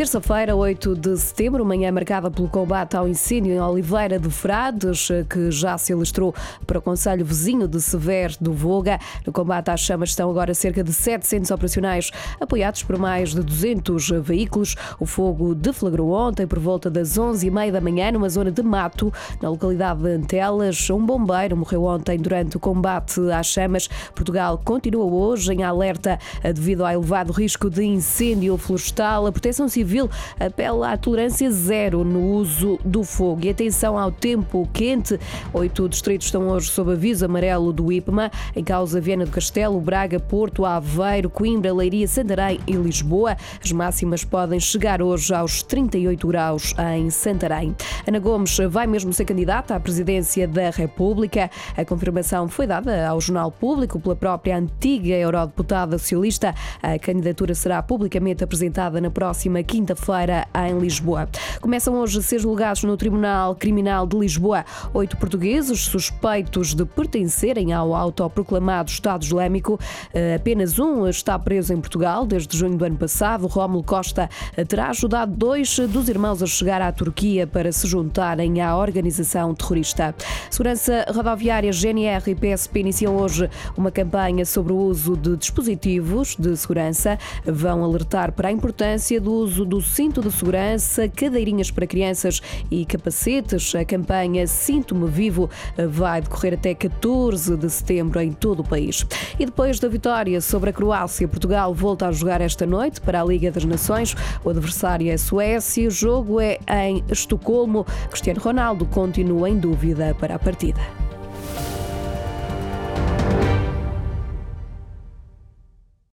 Terça-feira, 8 de setembro, manhã marcada pelo combate ao incêndio em Oliveira de Frades, que já se ilustrou para o Conselho Vizinho de Severo do Voga. No combate às chamas estão agora cerca de 700 operacionais, apoiados por mais de 200 veículos. O fogo deflagrou ontem por volta das 11h30 da manhã numa zona de mato, na localidade de Antelas. Um bombeiro morreu ontem durante o combate às chamas. Portugal continua hoje em alerta devido ao elevado risco de incêndio florestal. A Proteção Civil Civil apela à tolerância zero no uso do fogo. E atenção ao tempo quente. Oito distritos estão hoje sob aviso amarelo do IPMA. Em causa Viana do Castelo, Braga, Porto, Aveiro, Coimbra, Leiria, Santarém e Lisboa. As máximas podem chegar hoje aos 38 graus em Santarém. Ana Gomes vai mesmo ser candidata à presidência da República. A confirmação foi dada ao Jornal Público pela própria antiga eurodeputada socialista. A candidatura será publicamente apresentada na próxima quinta quinta-feira em Lisboa. Começam hoje a ser julgados no Tribunal Criminal de Lisboa oito portugueses suspeitos de pertencerem ao autoproclamado Estado Islâmico. Eh, apenas um está preso em Portugal desde junho do ano passado. Rómulo Costa terá ajudado dois dos irmãos a chegar à Turquia para se juntarem à organização terrorista. Segurança Rodoviária, GNR e PSP iniciam hoje uma campanha sobre o uso de dispositivos de segurança. Vão alertar para a importância do uso do cinto de segurança, cadeirinhas para crianças e capacetes. A campanha Sinto-me Vivo vai decorrer até 14 de setembro em todo o país. E depois da vitória sobre a Croácia, Portugal volta a jogar esta noite para a Liga das Nações. O adversário é a Suécia. O jogo é em Estocolmo. Cristiano Ronaldo continua em dúvida para a partida.